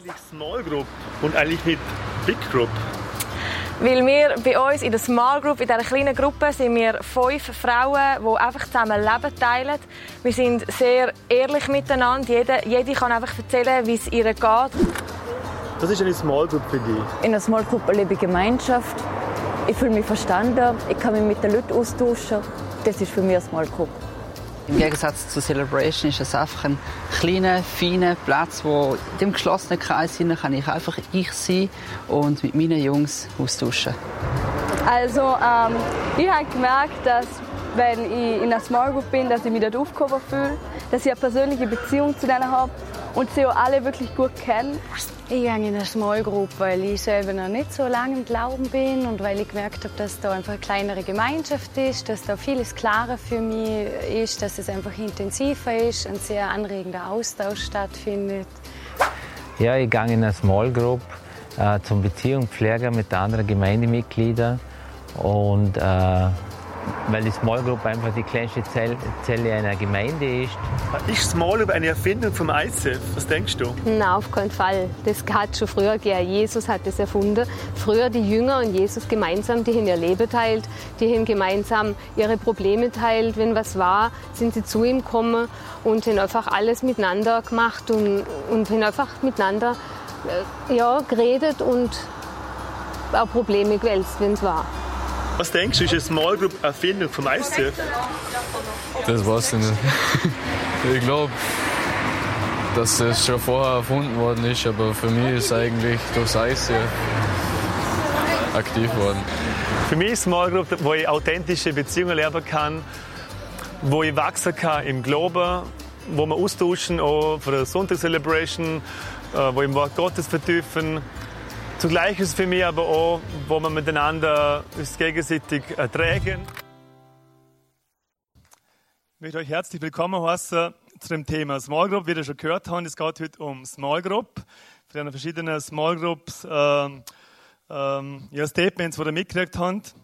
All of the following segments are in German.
eigentlich Small Group und eigentlich nicht Big Group? Weil wir bei uns in der Small Group, in dieser kleinen Gruppe, sind wir fünf Frauen, die einfach zusammen Leben teilen. Wir sind sehr ehrlich miteinander. Jede, jede kann einfach erzählen, wie es ihr geht. Was ist eine Small Group für dich? In einer Small Group erlebe ich Gemeinschaft. Ich fühle mich verstanden. Ich kann mich mit den Leuten austauschen. Das ist für mich eine Small Group. Im Gegensatz zu Celebration ist es einfach ein kleiner, feiner Platz, wo in dem geschlossenen Kreis kann ich einfach ich sein und mit meinen Jungs austauschen. Also ähm, ich habe gemerkt, dass wenn ich in einer Small Group bin, dass ich mich dort aufgehoben fühle, dass ich eine persönliche Beziehung zu denen habe und sie auch alle wirklich gut kennen. Ich gehe in eine Small Group, weil ich selber noch nicht so lange im Glauben bin und weil ich gemerkt habe, dass da einfach eine kleinere Gemeinschaft ist, dass da vieles klarer für mich ist, dass es einfach intensiver ist, ein sehr anregender Austausch stattfindet. Ja, ich gehe in eine Small Group äh, zum Beziehung pflegen mit anderen Gemeindemitgliedern und äh, weil die Small Group einfach die kleinste Zelle einer Gemeinde ist. Ist Small Group eine Erfindung vom ICF? Was denkst du? Nein, auf keinen Fall. Das hat schon früher gegeben. Jesus hat das erfunden. Früher die Jünger und Jesus gemeinsam, die haben ihr Leben teilt, die haben gemeinsam ihre Probleme teilt. Wenn was war, sind sie zu ihm gekommen und haben einfach alles miteinander gemacht und, und haben einfach miteinander äh, ja, geredet und auch Probleme gewälzt, wenn es war. Was denkst du, ist eine Small Group Erfindung vom ICF? Das weiß ich nicht. ich glaube, dass es schon vorher erfunden worden ist, aber für mich ist es eigentlich durchs ICF aktiv worden. Für mich ist Small Group, wo ich authentische Beziehungen lernen kann, wo ich wachsen kann im Glauben, wo wir austauschen, auch für die Sonntagscelebration, äh, wo ich im Wort Gottes vertiefen Zugleich ist es für mich aber auch, wo wir miteinander uns gegenseitig ertragen. Ich möchte euch herzlich willkommen heißen zu dem Thema Small Group. Wie ihr schon gehört habt, es geht heute um Small Group. Wir haben verschiedene Small Groups, ähm, ähm, ja, Statements, die ihr mitgekriegt habt.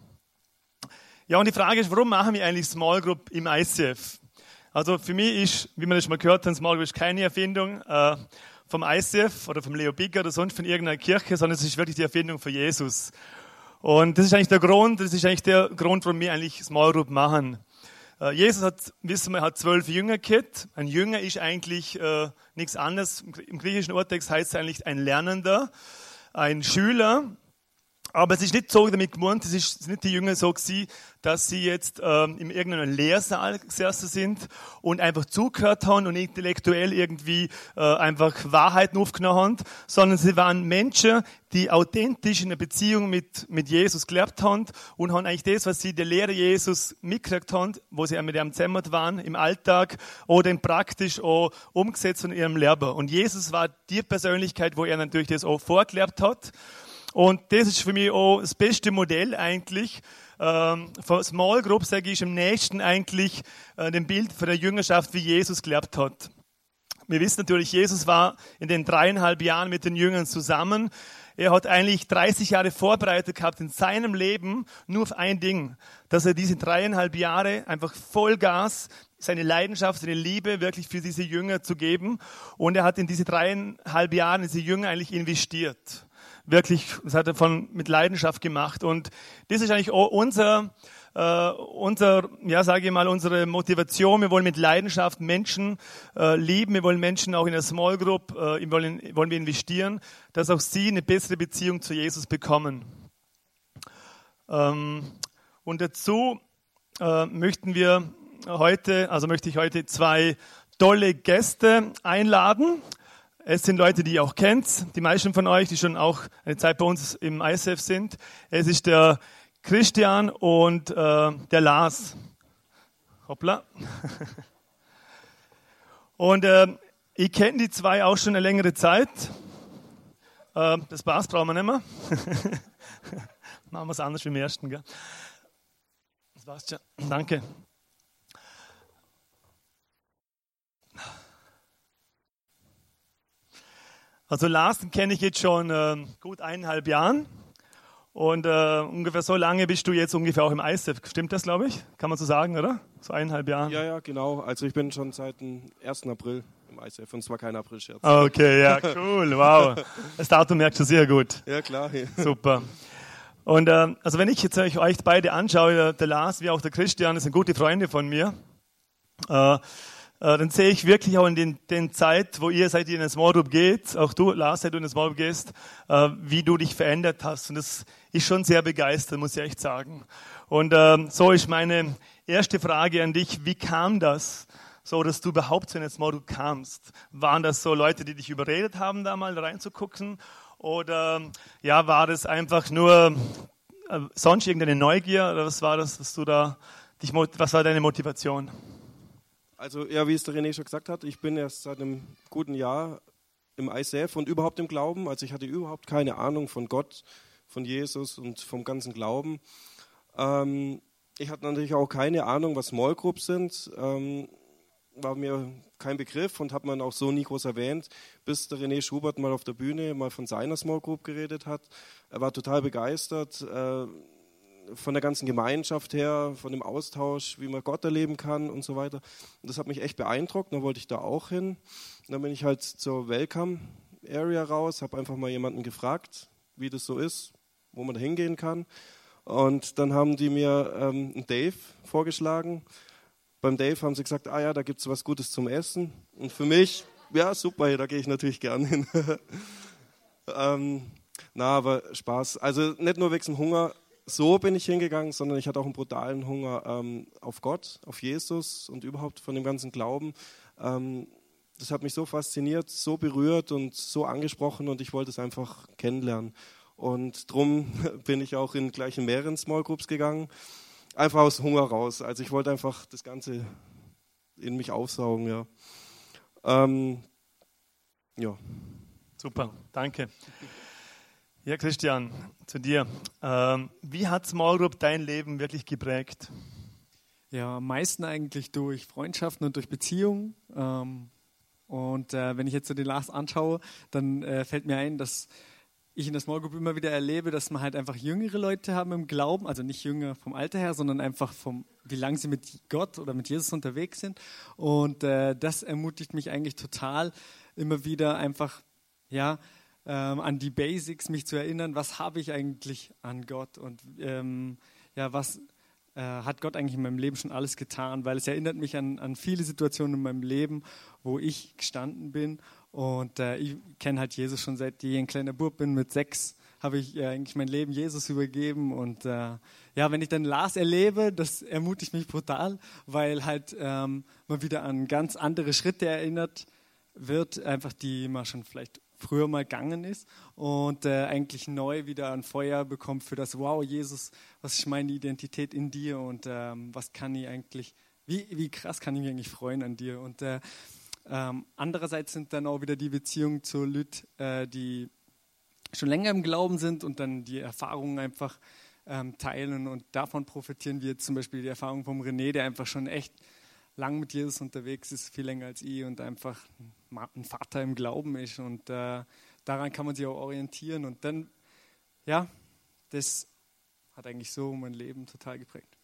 Ja, und die Frage ist, warum machen wir eigentlich Small Group im ICF? Also für mich ist, wie wir das schon mal gehört haben, Small Group ist keine Erfindung. Äh, vom ICF oder vom Leo Bigger oder sonst von irgendeiner Kirche, sondern es ist wirklich die Erfindung von Jesus. Und das ist eigentlich der Grund, das ist eigentlich der Grund, warum wir eigentlich Small Group machen. Äh, Jesus hat, wissen wir, hat zwölf Jünger gehabt. Ein Jünger ist eigentlich äh, nichts anderes. Im griechischen Urtext heißt es eigentlich ein Lernender, ein Schüler. Aber es ist nicht so damit gemeint, es ist nicht die Jünger so gewesen, dass sie jetzt ähm, in irgendeinem Lehrsaal gesessen sind und einfach zugehört haben und intellektuell irgendwie äh, einfach Wahrheiten aufgenommen haben, sondern sie waren Menschen, die authentisch in einer Beziehung mit, mit Jesus gelebt haben und haben eigentlich das, was sie der Lehre Jesus mitgekriegt haben, wo sie mit ihm zusammen waren, im Alltag oder in praktisch auch umgesetzt in ihrem Leben. Und Jesus war die Persönlichkeit, wo er natürlich das auch vorgelebt hat. Und das ist für mich auch das beste Modell eigentlich. Ähm, von Small Group sage ich im nächsten eigentlich äh, dem Bild von der Jüngerschaft, wie Jesus gelebt hat. Wir wissen natürlich, Jesus war in den dreieinhalb Jahren mit den Jüngern zusammen. Er hat eigentlich 30 Jahre vorbereitet gehabt in seinem Leben nur auf ein Ding, dass er diese dreieinhalb Jahre einfach Vollgas seine Leidenschaft, seine Liebe wirklich für diese Jünger zu geben. Und er hat in diese dreieinhalb Jahren diese Jünger eigentlich investiert wirklich, das hat er von, mit Leidenschaft gemacht. Und das ist eigentlich unser, äh, unser, ja, sage ich mal, unsere Motivation. Wir wollen mit Leidenschaft Menschen äh, lieben. Wir wollen Menschen auch in der Small Group, äh, wollen, wollen wir investieren, dass auch sie eine bessere Beziehung zu Jesus bekommen. Ähm, und dazu äh, möchten wir heute, also möchte ich heute zwei tolle Gäste einladen. Es sind Leute, die ihr auch kennt, die meisten von euch, die schon auch eine Zeit bei uns im ISF sind. Es ist der Christian und äh, der Lars. Hoppla. Und äh, ich kenne die zwei auch schon eine längere Zeit. Äh, das Bass brauchen wir nicht mehr. Machen wir es anders wie im ersten. Gell? Das war's schon. Danke. Also Lars kenne ich jetzt schon äh, gut eineinhalb Jahren. Und äh, ungefähr so lange bist du jetzt ungefähr auch im ISF. Stimmt das, glaube ich? Kann man so sagen, oder? So eineinhalb Jahre. Ja, ja, genau. Also ich bin schon seit dem 1. April im ICF und zwar kein April-Scherz. Okay, ja, cool, wow. Das Datum merkst du sehr gut. Ja, klar. Ja. Super. Und äh, also wenn ich jetzt euch, euch beide anschaue, der Lars wie auch der Christian, das sind gute Freunde von mir, äh, dann sehe ich wirklich auch in den, den Zeit, wo ihr seit ihr in eine Small Group geht, auch du, Lars, seit du in eine Small Group gehst, äh, wie du dich verändert hast. Und das ist schon sehr begeistert, muss ich echt sagen. Und äh, so ist meine erste Frage an dich, wie kam das? so, dass du überhaupt zu einer Small Group kamst? Waren das so Leute, die dich überredet haben, da mal reinzugucken? Oder ja, war das einfach nur äh, sonst irgendeine Neugier? Oder was war das, was du da, dich, was war deine Motivation? Also ja, wie es der René schon gesagt hat, ich bin erst seit einem guten Jahr im ICF und überhaupt im Glauben. Also ich hatte überhaupt keine Ahnung von Gott, von Jesus und vom ganzen Glauben. Ähm, ich hatte natürlich auch keine Ahnung, was Small Groups sind. Ähm, war mir kein Begriff und hat man auch so nie groß erwähnt, bis der René Schubert mal auf der Bühne mal von seiner Small Group geredet hat. Er war total begeistert äh, von der ganzen Gemeinschaft her, von dem Austausch, wie man Gott erleben kann und so weiter. Und das hat mich echt beeindruckt, dann wollte ich da auch hin. Und dann bin ich halt zur Welcome Area raus, habe einfach mal jemanden gefragt, wie das so ist, wo man da hingehen kann. Und dann haben die mir ähm, Dave vorgeschlagen, beim Dave haben sie gesagt, ah ja, da gibt es was Gutes zum Essen. Und für mich, ja, super, da gehe ich natürlich gern hin. ähm, na, aber Spaß. Also nicht nur wegen dem Hunger, so bin ich hingegangen, sondern ich hatte auch einen brutalen Hunger ähm, auf Gott, auf Jesus und überhaupt von dem ganzen Glauben. Ähm, das hat mich so fasziniert, so berührt und so angesprochen und ich wollte es einfach kennenlernen. Und drum bin ich auch in gleich in mehreren Small Groups gegangen einfach aus Hunger raus. Also ich wollte einfach das Ganze in mich aufsaugen, ja. Ähm, ja. Super, danke. Ja, Christian, zu dir. Ähm, wie hat Small Group dein Leben wirklich geprägt? Ja, am meisten eigentlich durch Freundschaften und durch Beziehungen. Ähm, und äh, wenn ich jetzt so den Lars anschaue, dann äh, fällt mir ein, dass ich in der Small Group immer wieder erlebe, dass man halt einfach jüngere Leute haben im Glauben, also nicht jünger vom Alter her, sondern einfach vom, wie lange sie mit Gott oder mit Jesus unterwegs sind. Und äh, das ermutigt mich eigentlich total, immer wieder einfach, ja, ähm, an die Basics mich zu erinnern, was habe ich eigentlich an Gott und ähm, ja, was äh, hat Gott eigentlich in meinem Leben schon alles getan, weil es erinnert mich an, an viele Situationen in meinem Leben, wo ich gestanden bin und äh, ich kenne halt Jesus schon seit ich ein kleiner Bub bin. Mit sechs habe ich äh, eigentlich mein Leben Jesus übergeben. Und äh, ja, wenn ich dann Lars erlebe, das ermutigt mich brutal, weil halt ähm, man wieder an ganz andere Schritte erinnert wird, einfach die man schon vielleicht früher mal gegangen ist und äh, eigentlich neu wieder ein Feuer bekommt für das, wow, Jesus, was ist meine Identität in dir und ähm, was kann ich eigentlich, wie, wie krass kann ich mich eigentlich freuen an dir? Und äh, ähm, andererseits sind dann auch wieder die Beziehungen zu Lüt, äh, die schon länger im Glauben sind und dann die Erfahrungen einfach ähm, teilen und davon profitieren wir. Zum Beispiel die Erfahrung vom René, der einfach schon echt lang mit Jesus unterwegs ist, viel länger als ich und einfach ein Vater im Glauben ist und äh, daran kann man sich auch orientieren und dann, ja, das hat eigentlich so mein Leben total geprägt.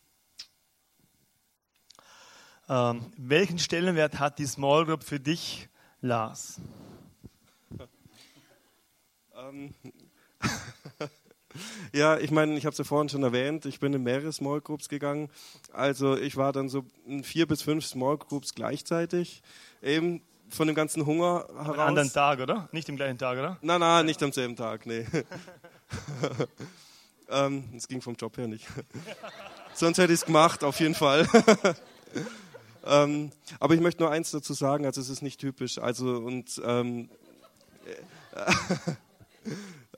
Ähm, welchen Stellenwert hat die Small Group für dich, Lars? Ähm, ja, ich meine, ich habe es ja vorhin schon erwähnt, ich bin in mehrere Small Groups gegangen. Also ich war dann so in vier bis fünf Small Groups gleichzeitig. Eben von dem ganzen Hunger heraus. Am anderen Tag, oder? Nicht im gleichen Tag, oder? Nein, nein, nicht am selben Tag, nee. ähm, das ging vom Job her nicht. Sonst hätte ich es gemacht, auf jeden Fall. Ähm, aber ich möchte nur eins dazu sagen, also es ist nicht typisch. Also und ähm,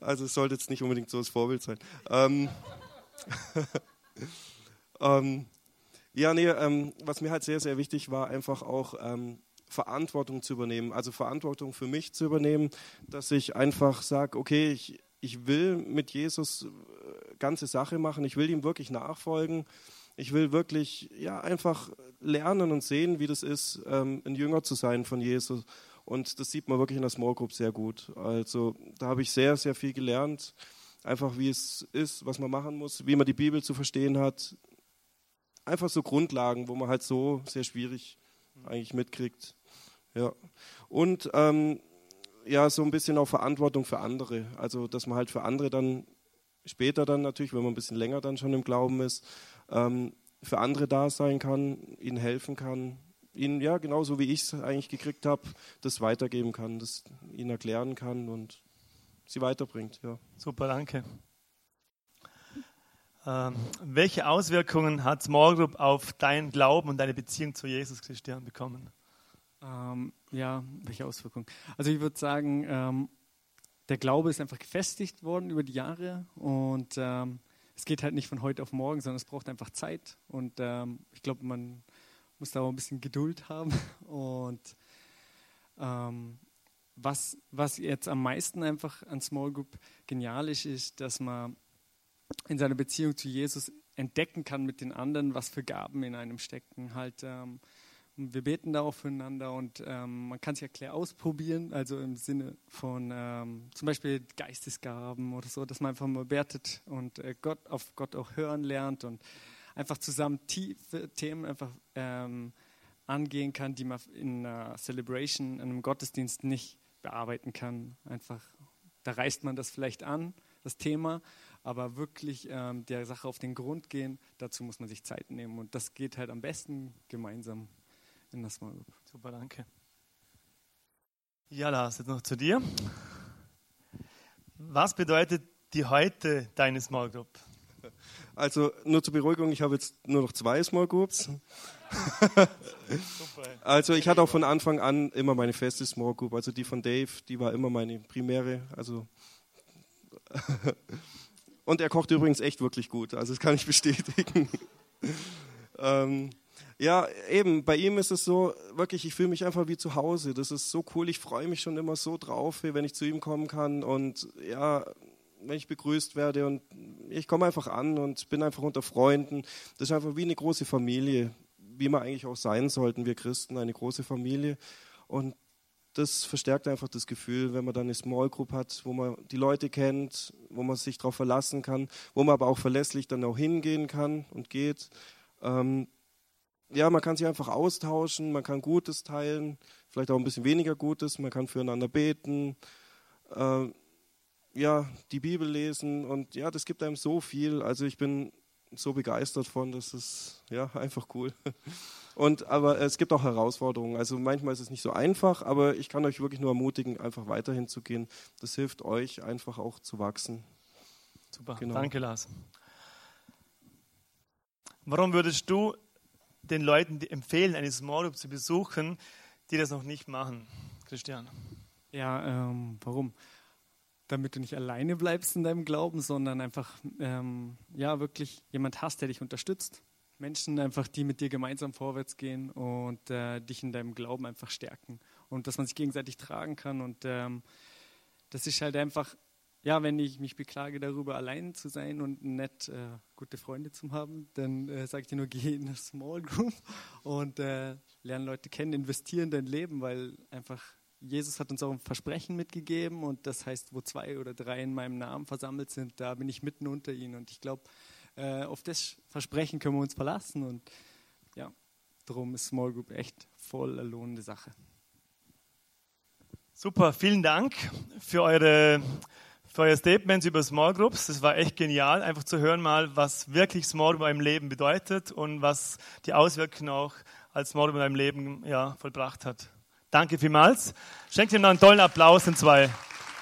also es sollte jetzt nicht unbedingt so das Vorbild sein. Ähm, ähm, ja, nee, ähm, was mir halt sehr, sehr wichtig war, einfach auch ähm, Verantwortung zu übernehmen. Also Verantwortung für mich zu übernehmen, dass ich einfach sage, okay, ich, ich will mit Jesus äh, ganze Sache machen, ich will ihm wirklich nachfolgen. Ich will wirklich ja, einfach lernen und sehen, wie das ist, ähm, ein Jünger zu sein von Jesus. Und das sieht man wirklich in der Small Group sehr gut. Also da habe ich sehr, sehr viel gelernt. Einfach wie es ist, was man machen muss, wie man die Bibel zu verstehen hat. Einfach so Grundlagen, wo man halt so sehr schwierig eigentlich mitkriegt. Ja. Und ähm, ja, so ein bisschen auch Verantwortung für andere. Also, dass man halt für andere dann später dann natürlich, wenn man ein bisschen länger dann schon im Glauben ist, ähm, für andere da sein kann, ihnen helfen kann, ihnen, ja, genauso wie ich es eigentlich gekriegt habe, das weitergeben kann, das ihnen erklären kann und sie weiterbringt. Ja. Super, danke. Ähm, welche Auswirkungen hat Small Group auf deinen Glauben und deine Beziehung zu Jesus Christian bekommen? Ähm, ja, welche Auswirkungen? Also ich würde sagen, ähm, der Glaube ist einfach gefestigt worden über die Jahre und ähm, es geht halt nicht von heute auf morgen, sondern es braucht einfach Zeit und ähm, ich glaube, man muss da auch ein bisschen Geduld haben und ähm, was, was jetzt am meisten einfach an Small Group genial ist, ist, dass man in seiner Beziehung zu Jesus entdecken kann mit den anderen, was für Gaben in einem stecken. Halt, ähm, wir beten da auch füreinander und ähm, man kann sich ja klar ausprobieren, also im Sinne von ähm, zum Beispiel Geistesgaben oder so, dass man einfach mal betet und äh, Gott auf Gott auch hören lernt und einfach zusammen tiefe Themen einfach ähm, angehen kann, die man in einer Celebration, in einem Gottesdienst nicht bearbeiten kann. Einfach, da reißt man das vielleicht an, das Thema, aber wirklich ähm, der Sache auf den Grund gehen, dazu muss man sich Zeit nehmen. Und das geht halt am besten gemeinsam in Small Group. Super, danke. Ja, Lars, jetzt noch zu dir. Was bedeutet die heute deine Small Group? Also nur zur Beruhigung, ich habe jetzt nur noch zwei Small Groups. also ich hatte auch von Anfang an immer meine feste Small Group. Also die von Dave, die war immer meine primäre. Also und er kocht übrigens echt wirklich gut. Also das kann ich bestätigen. ähm, ja, eben, bei ihm ist es so, wirklich, ich fühle mich einfach wie zu Hause. Das ist so cool, ich freue mich schon immer so drauf, wenn ich zu ihm kommen kann. Und ja, wenn ich begrüßt werde und ich komme einfach an und bin einfach unter Freunden. Das ist einfach wie eine große Familie, wie wir eigentlich auch sein sollten, wir Christen, eine große Familie. Und das verstärkt einfach das Gefühl, wenn man dann eine Small Group hat, wo man die Leute kennt, wo man sich darauf verlassen kann, wo man aber auch verlässlich dann auch hingehen kann und geht. Ähm, ja, man kann sich einfach austauschen, man kann Gutes teilen, vielleicht auch ein bisschen weniger Gutes, man kann füreinander beten. Äh, ja, die Bibel lesen und ja, das gibt einem so viel. Also ich bin so begeistert von, das ist ja einfach cool. Und aber es gibt auch Herausforderungen. Also manchmal ist es nicht so einfach, aber ich kann euch wirklich nur ermutigen, einfach weiterhin zu gehen. Das hilft euch einfach auch zu wachsen. Super, genau. danke Lars. Warum würdest du den Leuten empfehlen, eine Small Group zu besuchen, die das noch nicht machen, Christian? Ja, ähm, warum? Damit du nicht alleine bleibst in deinem Glauben, sondern einfach ähm, ja wirklich jemand hast, der dich unterstützt. Menschen einfach, die mit dir gemeinsam vorwärts gehen und äh, dich in deinem Glauben einfach stärken und dass man sich gegenseitig tragen kann und ähm, das ist halt einfach, ja, wenn ich mich beklage darüber, allein zu sein und nicht äh, gute Freunde zu haben, dann äh, sage ich dir nur, geh in eine Small Group und äh, lerne Leute kennen, investiere in dein Leben, weil einfach Jesus hat uns auch ein Versprechen mitgegeben und das heißt, wo zwei oder drei in meinem Namen versammelt sind, da bin ich mitten unter ihnen. Und ich glaube, äh, auf das Versprechen können wir uns verlassen und ja, darum ist Small Group echt voll eine lohnende Sache. Super, vielen Dank für eure, für eure Statements über Small Groups. Das war echt genial, einfach zu hören mal, was wirklich Small Group im Leben bedeutet und was die Auswirkungen auch als Small Group in meinem Leben ja, vollbracht hat. Danke vielmals. Schenkt ihm noch einen tollen Applaus in zwei.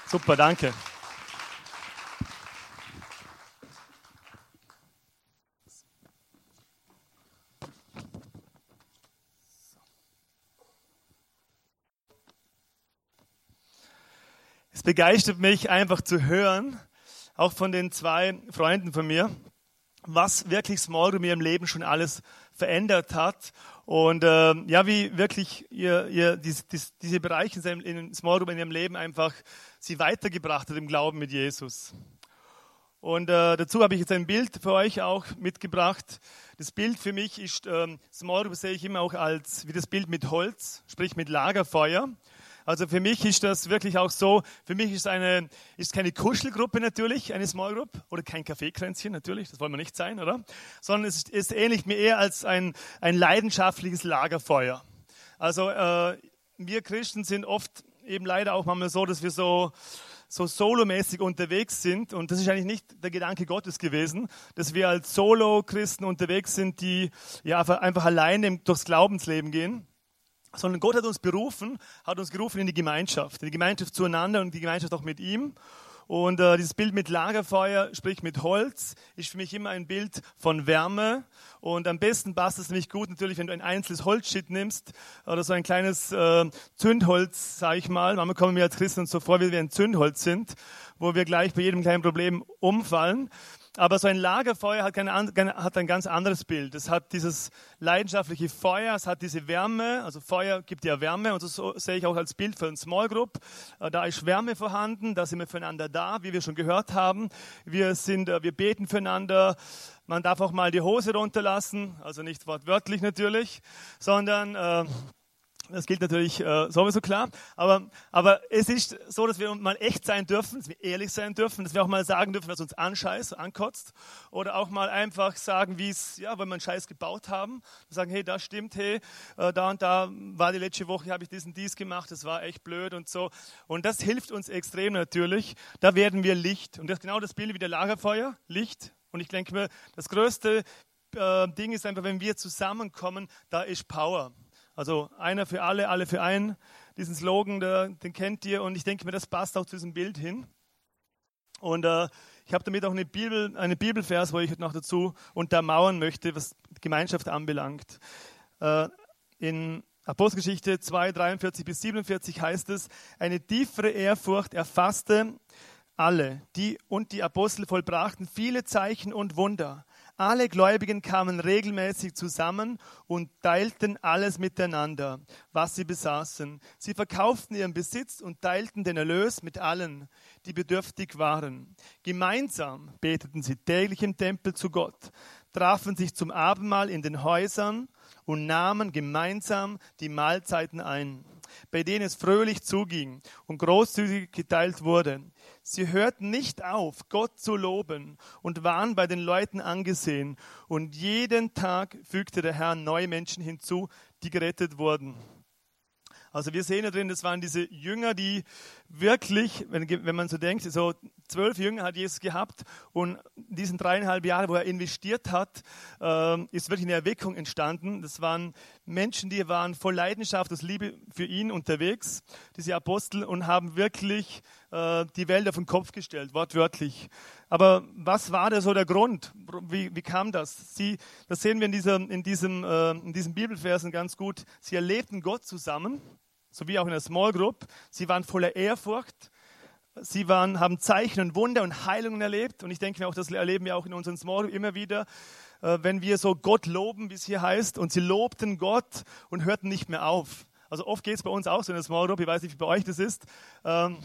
Super, danke. Es begeistert mich einfach zu hören, auch von den zwei Freunden von mir, was wirklich Small Group in ihrem Leben schon alles verändert hat und äh, ja, wie wirklich ihr, ihr dies, dies, diese Bereiche in, in Small Group in ihrem Leben einfach sie weitergebracht hat im Glauben mit Jesus. Und äh, dazu habe ich jetzt ein Bild für euch auch mitgebracht. Das Bild für mich ist, ähm, Small Group sehe ich immer auch als wie das Bild mit Holz, sprich mit Lagerfeuer. Also für mich ist das wirklich auch so, für mich ist eine, ist keine Kuschelgruppe natürlich, eine Small Group, oder kein Kaffeekränzchen natürlich, das wollen wir nicht sein, oder? Sondern es ist ähnlich mir eher als ein, ein leidenschaftliches Lagerfeuer. Also äh, wir Christen sind oft eben leider auch manchmal so, dass wir so, so solomäßig unterwegs sind. Und das ist eigentlich nicht der Gedanke Gottes gewesen, dass wir als Solo-Christen unterwegs sind, die ja einfach alleine durchs Glaubensleben gehen. Sondern Gott hat uns berufen, hat uns gerufen in die Gemeinschaft, in die Gemeinschaft zueinander und die Gemeinschaft auch mit ihm. Und äh, dieses Bild mit Lagerfeuer, sprich mit Holz, ist für mich immer ein Bild von Wärme. Und am besten passt es nämlich gut natürlich, wenn du ein einzelnes Holzschild nimmst oder so ein kleines äh, Zündholz, sage ich mal. Manchmal kommen wir als Christen so vor, wie wir ein Zündholz sind, wo wir gleich bei jedem kleinen Problem umfallen. Aber so ein Lagerfeuer hat, keine, hat, ein ganz anderes Bild. Es hat dieses leidenschaftliche Feuer, es hat diese Wärme. Also Feuer gibt ja Wärme und so sehe ich auch als Bild für ein Small Group. Äh, da ist Wärme vorhanden, da sind wir füreinander da, wie wir schon gehört haben. Wir, sind, äh, wir beten füreinander. Man darf auch mal die Hose runterlassen, also nicht wortwörtlich natürlich, sondern... Äh, das gilt natürlich äh, sowieso klar. Aber, aber es ist so, dass wir mal echt sein dürfen, dass wir ehrlich sein dürfen, dass wir auch mal sagen dürfen, was uns anscheißt, ankotzt. Oder auch mal einfach sagen, wie es, ja, wenn wir einen Scheiß gebaut haben. Sagen, hey, das stimmt, hey, äh, da und da war die letzte Woche, habe ich diesen dies gemacht, das war echt blöd und so. Und das hilft uns extrem natürlich. Da werden wir Licht. Und das ist genau das Bild wie der Lagerfeuer, Licht. Und ich denke mir, das größte äh, Ding ist einfach, wenn wir zusammenkommen, da ist Power. Also einer für alle, alle für einen. Diesen Slogan, der, den kennt ihr und ich denke mir, das passt auch zu diesem Bild hin. Und äh, ich habe damit auch eine Bibel, eine Bibelvers, wo ich noch dazu untermauern möchte, was Gemeinschaft anbelangt. Äh, in Apostelgeschichte 2, 43 bis 47 heißt es, eine tiefere Ehrfurcht erfasste alle, die und die Apostel vollbrachten viele Zeichen und Wunder. Alle Gläubigen kamen regelmäßig zusammen und teilten alles miteinander, was sie besaßen. Sie verkauften ihren Besitz und teilten den Erlös mit allen, die bedürftig waren. Gemeinsam beteten sie täglich im Tempel zu Gott, trafen sich zum Abendmahl in den Häusern und nahmen gemeinsam die Mahlzeiten ein, bei denen es fröhlich zuging und großzügig geteilt wurde. Sie hörten nicht auf, Gott zu loben und waren bei den Leuten angesehen. Und jeden Tag fügte der Herr neue Menschen hinzu, die gerettet wurden. Also wir sehen da drin, das waren diese Jünger, die wirklich, wenn, wenn man so denkt, so zwölf Jünger hat Jesus gehabt und in diesen dreieinhalb Jahren, wo er investiert hat, äh, ist wirklich eine Erweckung entstanden. Das waren Menschen, die waren voll Leidenschaft, aus Liebe für ihn unterwegs, diese Apostel, und haben wirklich äh, die Welt auf den Kopf gestellt, wortwörtlich. Aber was war da so der Grund? Wie, wie kam das? Sie, das sehen wir in, dieser, in, diesem, äh, in diesen Bibelversen ganz gut. Sie erlebten Gott zusammen so wie auch in der Small Group. Sie waren voller Ehrfurcht. Sie waren, haben Zeichen und Wunder und Heilungen erlebt. Und ich denke mir auch, das erleben wir auch in unseren Small Group immer wieder, äh, wenn wir so Gott loben, wie es hier heißt. Und sie lobten Gott und hörten nicht mehr auf. Also oft geht es bei uns auch so in der Small Group. Ich weiß nicht, wie bei euch das ist. Ähm,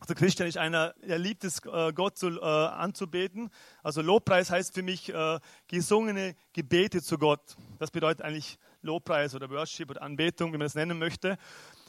also Christian ist einer, er liebt es, äh, Gott zu, äh, anzubeten. Also Lobpreis heißt für mich gesungene Gebete zu Gott. Das bedeutet eigentlich Lobpreis oder Worship oder Anbetung, wie man es nennen möchte.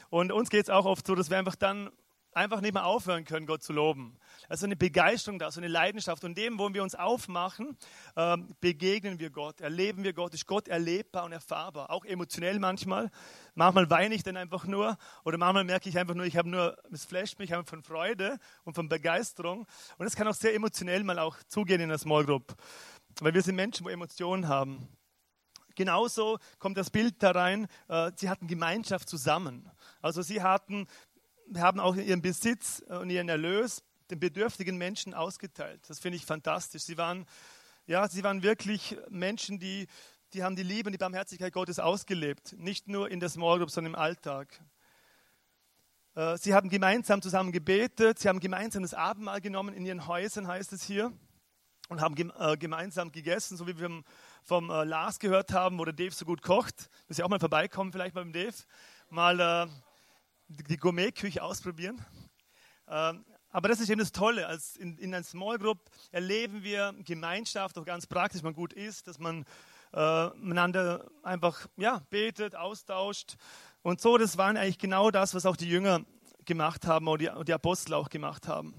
Und uns geht es auch oft so, dass wir einfach dann einfach nicht mehr aufhören können, Gott zu loben. Also eine Begeisterung da, so eine Leidenschaft. Und dem, wo wir uns aufmachen, ähm, begegnen wir Gott, erleben wir Gott, ist Gott erlebbar und erfahrbar, auch emotionell manchmal. Manchmal weine ich dann einfach nur oder manchmal merke ich einfach nur, ich habe nur, es flasht mich einfach von Freude und von Begeisterung. Und es kann auch sehr emotionell mal auch zugehen in einer Small Group, weil wir sind Menschen, wo Emotionen haben. Genauso kommt das Bild da rein, äh, sie hatten Gemeinschaft zusammen. Also sie hatten, haben auch ihren Besitz und ihren Erlös den bedürftigen Menschen ausgeteilt. Das finde ich fantastisch. Sie waren, ja, sie waren wirklich Menschen, die, die haben die Liebe und die Barmherzigkeit Gottes ausgelebt. Nicht nur in der Small Group, sondern im Alltag. Äh, sie haben gemeinsam zusammen gebetet, sie haben gemeinsam das Abendmahl genommen in ihren Häusern, heißt es hier, und haben äh, gemeinsam gegessen, so wie wir vom, äh, Lars gehört haben, wo der Dave so gut kocht. Müssen Sie auch mal vorbeikommen, vielleicht beim Dave, mal die Gourmetküche ausprobieren. Ähm, aber das ist eben das Tolle. Als in, in einer Small Group erleben wir Gemeinschaft auch ganz praktisch, man gut ist, dass man äh, miteinander einfach ja, betet, austauscht. Und so, das waren eigentlich genau das, was auch die Jünger gemacht haben oder die, die Apostel auch gemacht haben.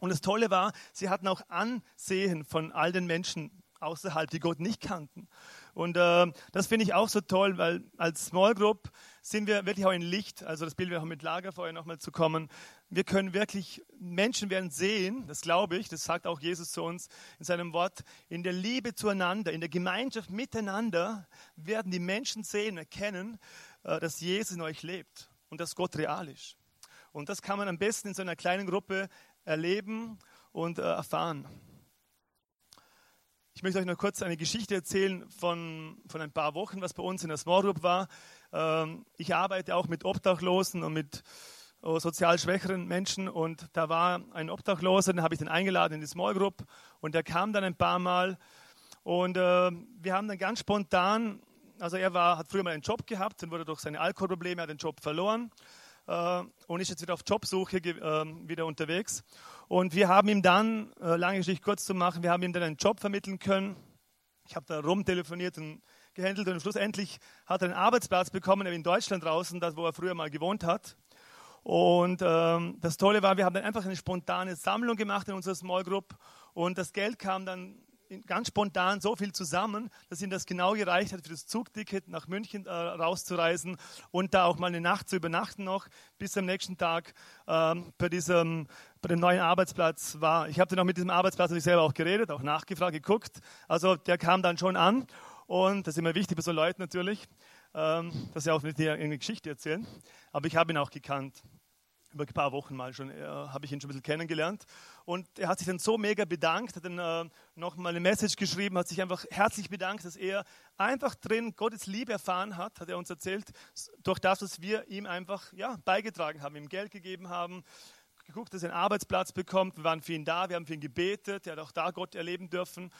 Und das Tolle war, sie hatten auch Ansehen von all den Menschen außerhalb, die Gott nicht kannten. Und äh, das finde ich auch so toll, weil als Small Group sind wir wirklich auch ein Licht. Also das Bild wäre auch mit Lagerfeuer nochmal zu kommen. Wir können wirklich, Menschen werden sehen, das glaube ich, das sagt auch Jesus zu uns in seinem Wort, in der Liebe zueinander, in der Gemeinschaft miteinander werden die Menschen sehen, erkennen, äh, dass Jesus in euch lebt und dass Gott real ist. Und das kann man am besten in so einer kleinen Gruppe erleben und äh, erfahren. Ich möchte euch noch kurz eine Geschichte erzählen von, von ein paar Wochen, was bei uns in der Small Group war. Ähm, ich arbeite auch mit Obdachlosen und mit oh, sozial schwächeren Menschen und da war ein Obdachloser, den habe ich dann eingeladen in die Small Group und der kam dann ein paar Mal und äh, wir haben dann ganz spontan, also er war, hat früher mal einen Job gehabt, dann wurde durch seine Alkoholprobleme, den Job verloren äh, und ist jetzt wieder auf Jobsuche äh, wieder unterwegs. Und wir haben ihm dann, äh, lange Geschichte kurz zu machen, wir haben ihm dann einen Job vermitteln können. Ich habe da rumtelefoniert und gehandelt und schlussendlich hat er einen Arbeitsplatz bekommen in Deutschland draußen, das wo er früher mal gewohnt hat. Und ähm, das Tolle war, wir haben dann einfach eine spontane Sammlung gemacht in unserer Small Group und das Geld kam dann ganz spontan so viel zusammen, dass ihm das genau gereicht hat, für das Zugticket nach München äh, rauszureisen und da auch mal eine Nacht zu übernachten noch, bis am nächsten Tag ähm, bei, diesem, bei dem neuen Arbeitsplatz war. Ich habe dann auch mit diesem Arbeitsplatz natürlich selber auch geredet, auch nachgefragt, geguckt. Also der kam dann schon an und das ist immer wichtig bei so Leuten natürlich, ähm, dass sie auch mit dir eine Geschichte erzählen. Aber ich habe ihn auch gekannt über ein paar Wochen mal schon, äh, habe ich ihn schon ein bisschen kennengelernt. Und er hat sich dann so mega bedankt, hat dann äh, nochmal eine Message geschrieben, hat sich einfach herzlich bedankt, dass er einfach drin Gottes Liebe erfahren hat, hat er uns erzählt, durch das, was wir ihm einfach ja, beigetragen haben, ihm Geld gegeben haben, geguckt, dass er einen Arbeitsplatz bekommt. Wir waren für ihn da, wir haben für ihn gebetet, er hat auch da Gott erleben dürfen.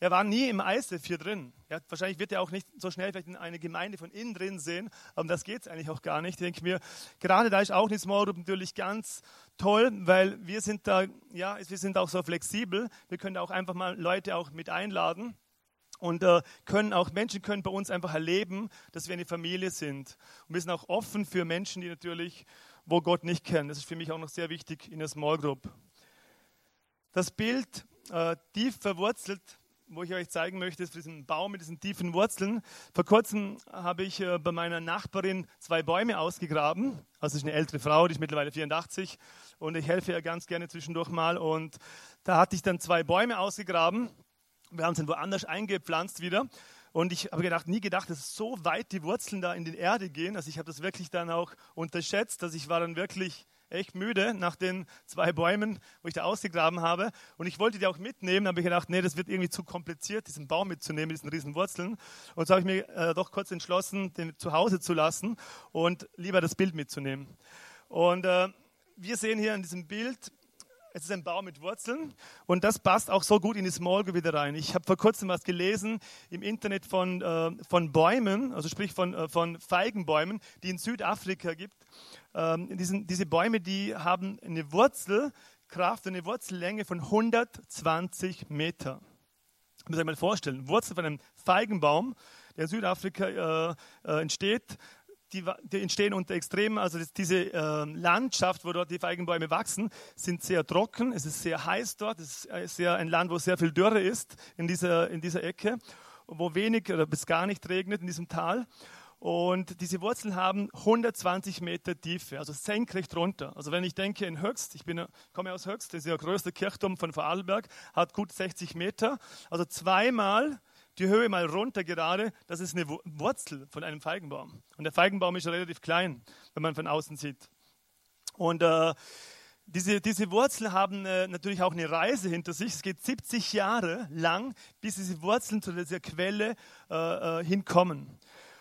Er war nie im ISF hier drin. Ja, wahrscheinlich wird er auch nicht so schnell vielleicht in eine Gemeinde von innen drin sehen, aber das geht eigentlich auch gar nicht. Ich denke mir, gerade da ist auch eine Small Group natürlich ganz toll, weil wir sind da, ja, wir sind auch so flexibel. Wir können auch einfach mal Leute auch mit einladen und äh, können auch Menschen können bei uns einfach erleben, dass wir eine Familie sind. Und wir sind auch offen für Menschen, die natürlich, wo Gott nicht kennen. Das ist für mich auch noch sehr wichtig in der Small Group. Das Bild äh, tief verwurzelt wo ich euch zeigen möchte, ist diesen Baum mit diesen tiefen Wurzeln. Vor kurzem habe ich äh, bei meiner Nachbarin zwei Bäume ausgegraben. Also ist eine ältere Frau, die ist mittlerweile 84 und ich helfe ihr ganz gerne zwischendurch mal. Und da hatte ich dann zwei Bäume ausgegraben. Wir haben sie woanders eingepflanzt wieder. Und ich habe gedacht, nie gedacht, dass so weit die Wurzeln da in die Erde gehen. Also ich habe das wirklich dann auch unterschätzt. Also ich war dann wirklich echt müde nach den zwei Bäumen, wo ich da ausgegraben habe. Und ich wollte die auch mitnehmen, aber ich gedacht, nee, das wird irgendwie zu kompliziert, diesen Baum mitzunehmen, diesen riesen Wurzeln. Und so habe ich mir äh, doch kurz entschlossen, den zu Hause zu lassen und lieber das Bild mitzunehmen. Und äh, wir sehen hier in diesem Bild, es ist ein Baum mit Wurzeln und das passt auch so gut in die Small Group wieder rein. Ich habe vor kurzem was gelesen im Internet von, äh, von Bäumen, also sprich von, äh, von Feigenbäumen, die in Südafrika gibt. Ähm, diesen, diese Bäume, die haben eine Wurzelkraft, eine Wurzellänge von 120 Meter. Ich muss euch mal vorstellen, Wurzel von einem Feigenbaum, der in Südafrika äh, äh, entsteht, die, die, entstehen unter extremen, also diese äh, Landschaft, wo dort die Feigenbäume wachsen, sind sehr trocken. Es ist sehr heiß dort. Es ist äh, sehr, ein Land, wo sehr viel Dürre ist in dieser, in dieser Ecke, wo wenig oder bis gar nicht regnet in diesem Tal. Und diese Wurzeln haben 120 Meter Tiefe, also senkrecht runter. Also wenn ich denke in Höchst, ich bin, komme aus Höchst, das ist der größte Kirchturm von Vorarlberg, hat gut 60 Meter. Also zweimal die Höhe mal runter gerade, das ist eine Wurzel von einem Feigenbaum. Und der Feigenbaum ist relativ klein, wenn man von außen sieht. Und äh, diese, diese Wurzeln haben äh, natürlich auch eine Reise hinter sich. Es geht 70 Jahre lang, bis diese Wurzeln zu dieser Quelle äh, äh hinkommen.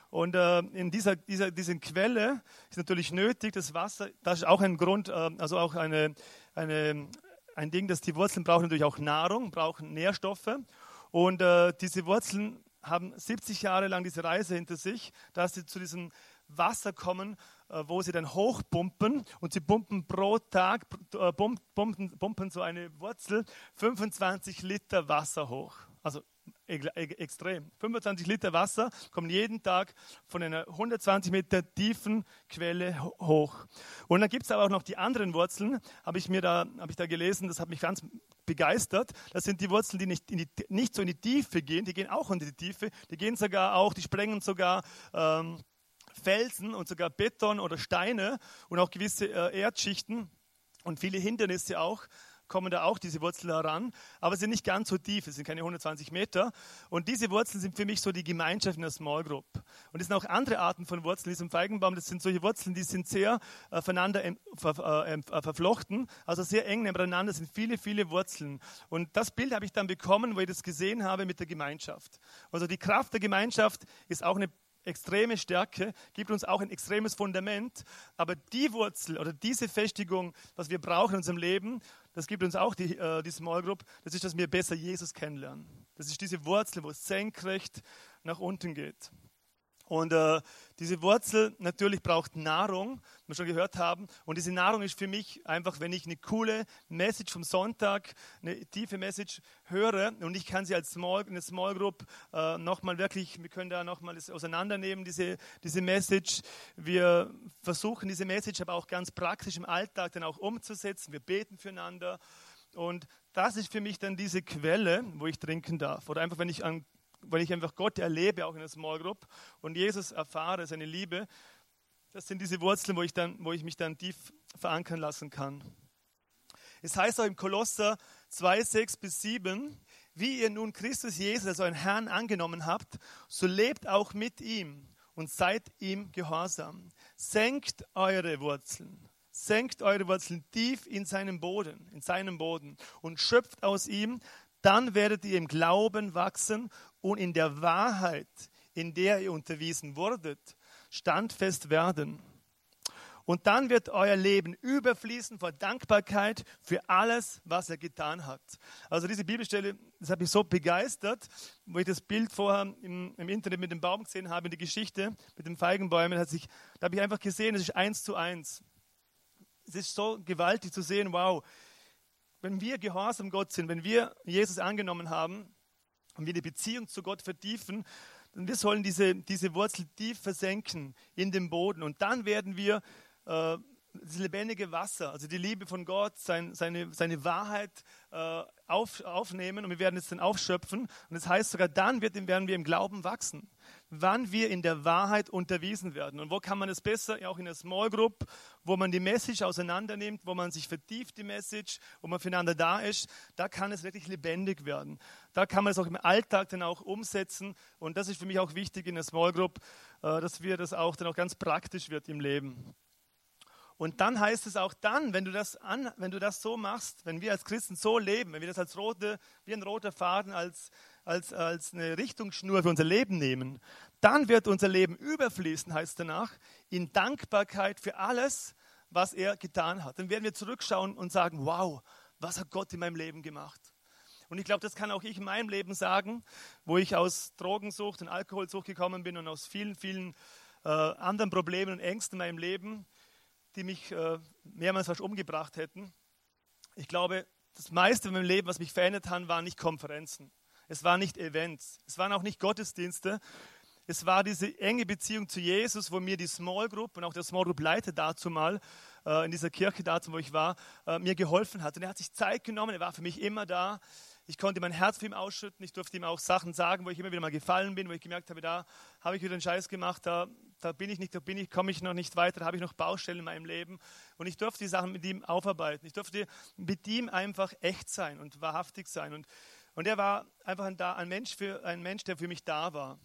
Und äh, in dieser, dieser diesen Quelle ist natürlich nötig, das Wasser, das ist auch ein Grund, äh, also auch eine, eine, ein Ding, dass die Wurzeln brauchen natürlich auch Nahrung, brauchen Nährstoffe. Und äh, diese Wurzeln haben 70 Jahre lang diese Reise hinter sich, dass sie zu diesem Wasser kommen, äh, wo sie dann hochpumpen und sie pumpen pro Tag, äh, pumpen, pumpen so eine Wurzel 25 Liter Wasser hoch. Also extrem. 25 Liter Wasser kommen jeden Tag von einer 120 Meter tiefen Quelle hoch. Und dann gibt es aber auch noch die anderen Wurzeln, habe ich mir da, habe ich da gelesen, das hat mich ganz begeistert. Das sind die Wurzeln, die nicht, die, nicht so in die Tiefe gehen, die gehen auch in die Tiefe, die gehen sogar auch, die sprengen sogar ähm, Felsen und sogar Beton oder Steine und auch gewisse äh, Erdschichten und viele Hindernisse auch kommen da auch diese Wurzeln heran, aber sie sind nicht ganz so tief, es sind keine 120 Meter. Und diese Wurzeln sind für mich so die Gemeinschaft in der Small Group. Und es sind auch andere Arten von Wurzeln, diesem Feigenbaum, das sind solche Wurzeln, die sind sehr äh, voneinander äh, äh, verflochten, also sehr eng nebeneinander sind viele, viele Wurzeln. Und das Bild habe ich dann bekommen, wo ich das gesehen habe mit der Gemeinschaft. Also die Kraft der Gemeinschaft ist auch eine extreme Stärke, gibt uns auch ein extremes Fundament. Aber die Wurzel oder diese Festigung, was wir brauchen in unserem Leben, das gibt uns auch die, äh, die Small Group, das ist, dass wir besser Jesus kennenlernen. Das ist diese Wurzel, wo es senkrecht nach unten geht. Und äh, diese Wurzel natürlich braucht Nahrung, wie wir schon gehört haben. Und diese Nahrung ist für mich einfach, wenn ich eine coole Message vom Sonntag, eine tiefe Message höre und ich kann sie als Small, eine Small Group äh, nochmal wirklich, wir können da nochmal das auseinandernehmen, diese, diese Message. Wir versuchen diese Message aber auch ganz praktisch im Alltag dann auch umzusetzen. Wir beten füreinander. Und das ist für mich dann diese Quelle, wo ich trinken darf. Oder einfach, wenn ich an weil ich einfach Gott erlebe, auch in der Small Group, und Jesus erfahre, seine Liebe, das sind diese Wurzeln, wo ich, dann, wo ich mich dann tief verankern lassen kann. Es heißt auch im Kolosser 2, 6 bis 7, wie ihr nun Christus Jesus als euren Herrn angenommen habt, so lebt auch mit ihm und seid ihm gehorsam. Senkt eure Wurzeln, senkt eure Wurzeln tief in seinem Boden, in seinem Boden und schöpft aus ihm, dann werdet ihr im Glauben wachsen und in der Wahrheit, in der ihr unterwiesen wurdet, standfest werden. Und dann wird euer Leben überfließen vor Dankbarkeit für alles, was er getan hat. Also diese Bibelstelle, das hat mich so begeistert, wo ich das Bild vorher im, im Internet mit dem Baum gesehen habe, die Geschichte mit den Feigenbäumen, hat sich, da habe ich einfach gesehen, es ist eins zu eins. Es ist so gewaltig zu sehen, wow, wenn wir gehorsam Gott sind, wenn wir Jesus angenommen haben und wir die Beziehung zu Gott vertiefen, dann wir sollen diese, diese Wurzel tief versenken in den Boden und dann werden wir äh, das lebendige Wasser, also die Liebe von Gott, sein, seine, seine Wahrheit äh, auf, aufnehmen und wir werden es dann aufschöpfen. Und das heißt sogar, dann wird, werden wir im Glauben wachsen wann wir in der Wahrheit unterwiesen werden. Und wo kann man es besser? Auch in der Small Group, wo man die Message auseinandernimmt, wo man sich vertieft, die Message, wo man füreinander da ist. Da kann es wirklich lebendig werden. Da kann man es auch im Alltag dann auch umsetzen. Und das ist für mich auch wichtig in der Small Group, äh, dass wir das auch dann auch ganz praktisch wird im Leben. Und dann heißt es auch dann, wenn du das, an, wenn du das so machst, wenn wir als Christen so leben, wenn wir das als rote, wie ein roter Faden, als, als, als eine Richtungsschnur für unser Leben nehmen, dann wird unser Leben überfließen, heißt danach, in Dankbarkeit für alles, was er getan hat. Dann werden wir zurückschauen und sagen, wow, was hat Gott in meinem Leben gemacht? Und ich glaube, das kann auch ich in meinem Leben sagen, wo ich aus Drogensucht und Alkoholsucht gekommen bin und aus vielen, vielen äh, anderen Problemen und Ängsten in meinem Leben, die mich äh, mehrmals fast umgebracht hätten. Ich glaube, das meiste in meinem Leben, was mich verändert hat, waren nicht Konferenzen. Es waren nicht Events. Es waren auch nicht Gottesdienste. Es war diese enge Beziehung zu Jesus, wo mir die Small Group und auch der Small Group Leiter dazu mal äh, in dieser Kirche dazu, wo ich war, äh, mir geholfen hat. Und er hat sich Zeit genommen. Er war für mich immer da. Ich konnte mein Herz für ihn ausschütten. Ich durfte ihm auch Sachen sagen, wo ich immer wieder mal gefallen bin, wo ich gemerkt habe, da habe ich wieder einen Scheiß gemacht, da, da bin ich nicht, da bin ich, komme ich noch nicht weiter, da habe ich noch Baustellen in meinem Leben. Und ich durfte die Sachen mit ihm aufarbeiten. Ich durfte mit ihm einfach echt sein und wahrhaftig sein. Und und er war einfach ein, ein, Mensch für, ein Mensch, der für mich da war.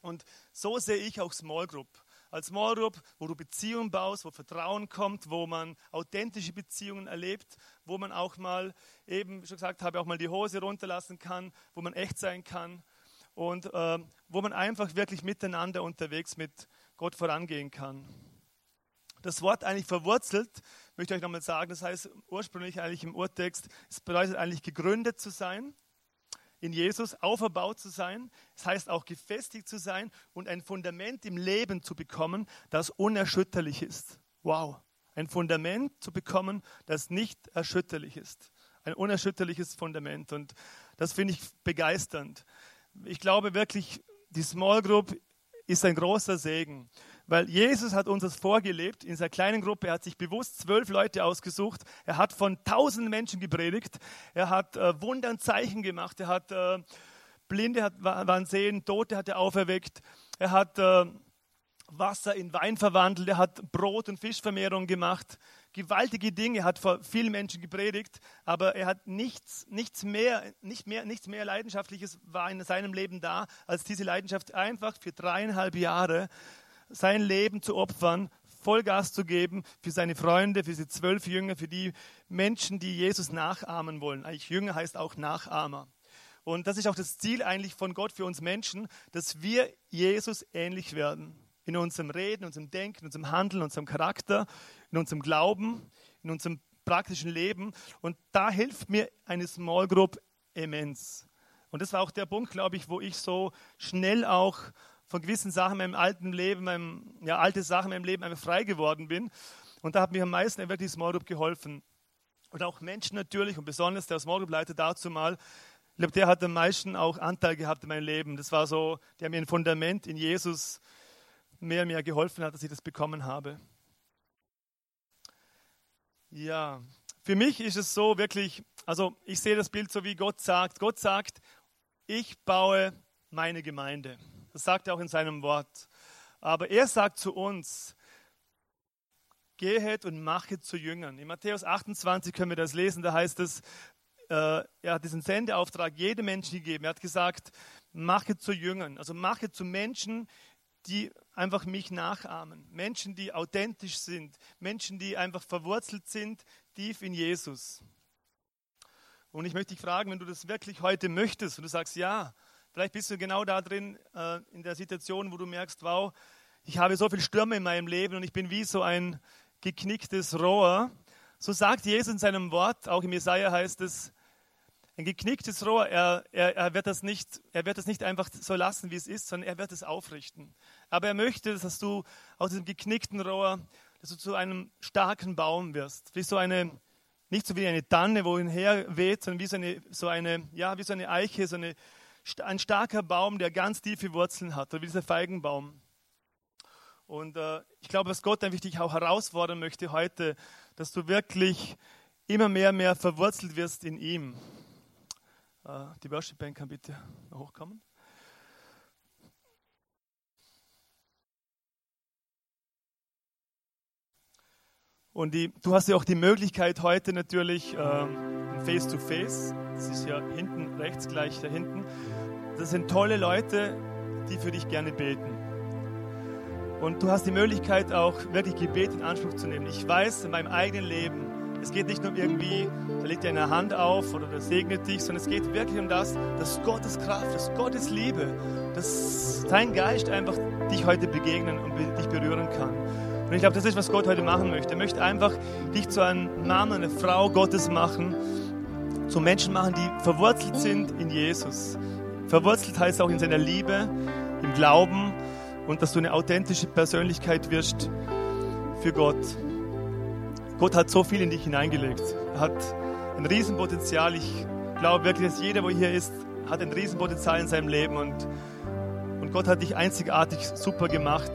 Und so sehe ich auch Small Group. Als Group, wo du Beziehungen baust, wo Vertrauen kommt, wo man authentische Beziehungen erlebt, wo man auch mal, eben schon gesagt habe, auch mal die Hose runterlassen kann, wo man echt sein kann und äh, wo man einfach wirklich miteinander unterwegs mit Gott vorangehen kann. Das Wort eigentlich verwurzelt möchte ich euch nochmal sagen, das heißt ursprünglich eigentlich im Urtext, es bedeutet eigentlich gegründet zu sein in Jesus auferbaut zu sein. Das heißt auch gefestigt zu sein und ein Fundament im Leben zu bekommen, das unerschütterlich ist. Wow. Ein Fundament zu bekommen, das nicht erschütterlich ist. Ein unerschütterliches Fundament. Und das finde ich begeisternd. ich glaube wirklich, die Small Group ist ein großer Segen. Weil Jesus hat uns das vorgelebt in seiner kleinen Gruppe. Er hat sich bewusst zwölf Leute ausgesucht. Er hat von tausend Menschen gepredigt. Er hat äh, Wunder und Zeichen gemacht. Er hat äh, Blinde hat, waren sehen, Tote hat er auferweckt. Er hat äh, Wasser in Wein verwandelt. Er hat Brot- und Fischvermehrung gemacht. Gewaltige Dinge hat vor vielen Menschen gepredigt, aber er hat nichts, nichts, mehr, nicht mehr, nichts mehr Leidenschaftliches war in seinem Leben da, als diese Leidenschaft einfach für dreieinhalb Jahre sein Leben zu opfern, Vollgas zu geben für seine Freunde, für diese zwölf Jünger, für die Menschen, die Jesus nachahmen wollen. Eigentlich Jünger heißt auch Nachahmer. Und das ist auch das Ziel eigentlich von Gott für uns Menschen, dass wir Jesus ähnlich werden. In unserem Reden, unserem Denken, unserem Handeln, unserem Charakter, in unserem Glauben, in unserem praktischen Leben. Und da hilft mir eine Small Group immens. Und das war auch der Punkt, glaube ich, wo ich so schnell auch von gewissen Sachen in meinem alten Leben, meinem, ja, alte Sachen meinem Leben einfach frei geworden bin. Und da hat mir am meisten wirklich die Small Group geholfen. Und auch Menschen natürlich und besonders der Small Group Leiter dazu mal, ich glaube, der hat am meisten auch Anteil gehabt in meinem Leben. Das war so, der mir ein Fundament in Jesus mehr und mehr geholfen hat, dass ich das bekommen habe. Ja, für mich ist es so wirklich, also ich sehe das Bild so, wie Gott sagt. Gott sagt, ich baue meine Gemeinde. Das sagt er auch in seinem Wort. Aber er sagt zu uns, gehet und machet zu Jüngern. In Matthäus 28 können wir das lesen, da heißt es, äh, er hat diesen Sendeauftrag jedem Menschen gegeben. Er hat gesagt, mache zu Jüngern, also mache zu Menschen, die einfach mich nachahmen. Menschen, die authentisch sind. Menschen, die einfach verwurzelt sind, tief in Jesus. Und ich möchte dich fragen, wenn du das wirklich heute möchtest und du sagst, ja, vielleicht bist du genau da drin, äh, in der Situation, wo du merkst, wow, ich habe so viele Stürme in meinem Leben und ich bin wie so ein geknicktes Rohr. So sagt Jesus in seinem Wort, auch im Jesaja heißt es, ein geknicktes Rohr, er, er, er, wird das nicht, er wird das nicht einfach so lassen, wie es ist, sondern er wird es aufrichten. Aber er möchte, dass du aus diesem geknickten Rohr, dass du zu einem starken Baum wirst. Wie so eine, nicht so wie eine Tanne, wohin her weht, sondern wie so eine, so eine, ja, wie so eine Eiche, so eine, ein starker Baum, der ganz tiefe Wurzeln hat, wie dieser Feigenbaum. Und äh, ich glaube, dass Gott einfach dich auch herausfordern möchte heute, dass du wirklich immer mehr, mehr verwurzelt wirst in ihm. Äh, die Worship Band kann bitte hochkommen. Und die, du hast ja auch die Möglichkeit heute natürlich ähm, Face to Face. Das ist ja hinten rechts gleich da hinten. Das sind tolle Leute, die für dich gerne beten. Und du hast die Möglichkeit auch wirklich Gebet in Anspruch zu nehmen. Ich weiß in meinem eigenen Leben, es geht nicht nur irgendwie, da legt dir eine Hand auf oder das segnet dich, sondern es geht wirklich um das, dass Gottes Kraft, dass Gottes Liebe, dass dein Geist einfach dich heute begegnen und dich berühren kann. Und ich glaube, das ist, was Gott heute machen möchte. Er möchte einfach dich zu einem Mann, eine Frau Gottes machen, zu Menschen machen, die verwurzelt sind in Jesus. Verwurzelt heißt auch in seiner Liebe, im Glauben und dass du eine authentische Persönlichkeit wirst für Gott. Gott hat so viel in dich hineingelegt. Er hat ein Riesenpotenzial. Ich glaube wirklich, dass jeder, wo hier ist, hat ein Riesenpotenzial in seinem Leben und, und Gott hat dich einzigartig super gemacht.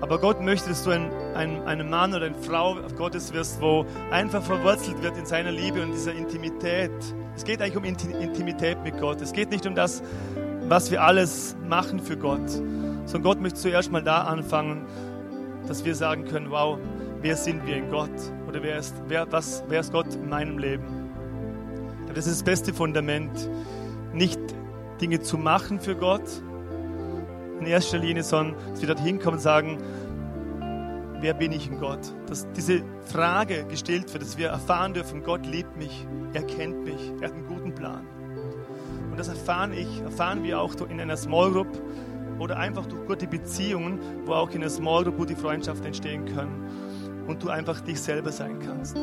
Aber Gott möchte, dass du ein, ein, ein Mann oder eine Frau Gottes wirst, wo einfach verwurzelt wird in seiner Liebe und dieser Intimität. Es geht eigentlich um Intimität mit Gott. Es geht nicht um das, was wir alles machen für Gott, sondern Gott möchte zuerst mal da anfangen, dass wir sagen können, wow, wer sind wir in Gott? Oder wer ist, wer, was, wer ist Gott in meinem Leben? Das ist das beste Fundament. Nicht Dinge zu machen für Gott in erster Linie, sondern dass wir dorthin kommen und sagen, wer bin ich in Gott? Dass diese Frage gestellt wird, dass wir erfahren dürfen, Gott liebt mich, er kennt mich, er hat einen guten Plan. Und das erfahren ich, erfahren wir auch in einer Small Group oder einfach durch gute Beziehungen, wo auch in einer Small Group gute Freundschaften entstehen können und du einfach dich selber sein kannst.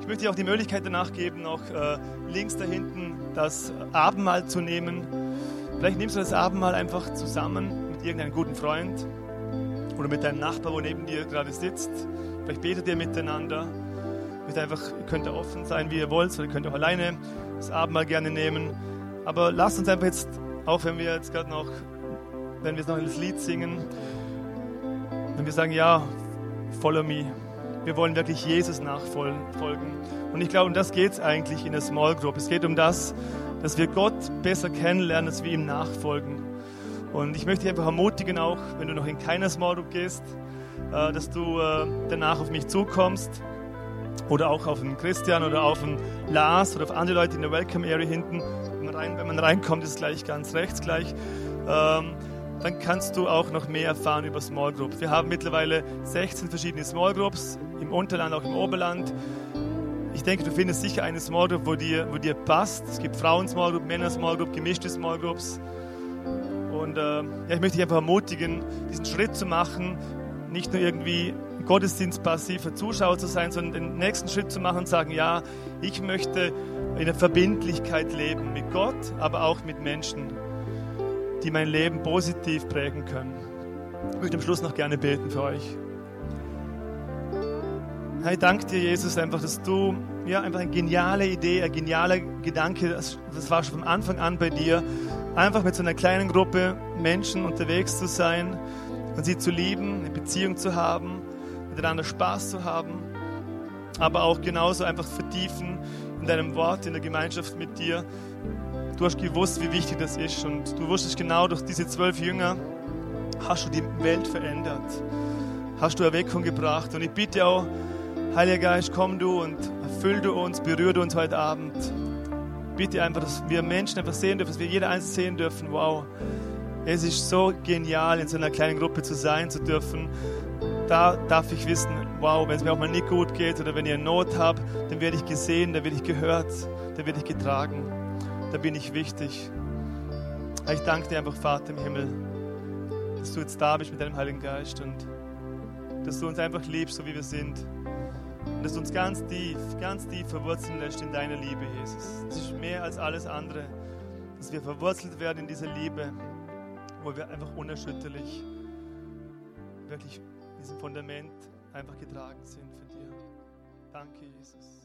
Ich möchte dir auch die Möglichkeit danach geben, noch äh, links da hinten das Abendmahl zu nehmen. Vielleicht nimmst du das Abendmahl einfach zusammen mit irgendeinem guten Freund oder mit deinem Nachbar, wo neben dir gerade sitzt. Vielleicht betet ihr miteinander. Ihr einfach, ihr könnt offen sein, wie ihr wollt, oder ihr könnt auch alleine das Abendmahl gerne nehmen. Aber lasst uns einfach jetzt auch wenn wir jetzt gerade noch, wenn wir jetzt noch das Lied singen, wenn wir sagen, ja, follow me. Wir wollen wirklich Jesus nachfolgen. Und ich glaube, um das geht es eigentlich in der Small Group. Es geht um das, dass wir Gott besser kennenlernen, dass wir ihm nachfolgen. Und ich möchte dich einfach ermutigen, auch wenn du noch in keiner Small Group gehst, äh, dass du äh, danach auf mich zukommst oder auch auf einen Christian oder auf einen Lars oder auf andere Leute in der Welcome Area hinten. Wenn man, reinkommt, ist es gleich ganz rechts gleich. Ähm, dann kannst du auch noch mehr erfahren über Small Groups. Wir haben mittlerweile 16 verschiedene Small Groups, im Unterland, auch im Oberland. Ich denke, du findest sicher eine Small Group, wo dir, wo dir passt. Es gibt Frauen-Small Group, Männer-Small Group, gemischte Small Groups. Und äh, ja, ich möchte dich einfach ermutigen, diesen Schritt zu machen, nicht nur irgendwie Gottesdienst passiver Zuschauer zu sein, sondern den nächsten Schritt zu machen und sagen, ja, ich möchte in der Verbindlichkeit leben mit Gott, aber auch mit Menschen, die mein Leben positiv prägen können. Ich möchte am Schluss noch gerne beten für euch. Herr, ich danke dir, Jesus, einfach, dass du ja, einfach eine geniale Idee, ein genialer Gedanke, das, das war schon von Anfang an bei dir, einfach mit so einer kleinen Gruppe Menschen unterwegs zu sein und sie zu lieben, eine Beziehung zu haben, miteinander Spaß zu haben, aber auch genauso einfach vertiefen in deinem Wort, in der Gemeinschaft mit dir. Du hast gewusst, wie wichtig das ist und du wusstest genau, durch diese zwölf Jünger hast du die Welt verändert, hast du Erweckung gebracht und ich bitte auch, Heiliger Geist, komm du und erfüll du uns, berühre du uns heute Abend. Bitte einfach, dass wir Menschen einfach sehen dürfen, dass wir jeder eins sehen dürfen. Wow, es ist so genial, in so einer kleinen Gruppe zu sein zu dürfen. Da darf ich wissen, wow, wenn es mir auch mal nicht gut geht oder wenn eine Not habe, dann werde ich gesehen, dann werde ich gehört, dann werde ich getragen, da bin ich wichtig. Ich danke dir einfach, Vater im Himmel, dass du jetzt da bist mit deinem Heiligen Geist und dass du uns einfach liebst, so wie wir sind. Dass du uns ganz tief, ganz tief verwurzeln lässt in deiner Liebe, Jesus. Das ist mehr als alles andere, dass wir verwurzelt werden in dieser Liebe, wo wir einfach unerschütterlich, wirklich diesem Fundament einfach getragen sind von dir. Danke, Jesus.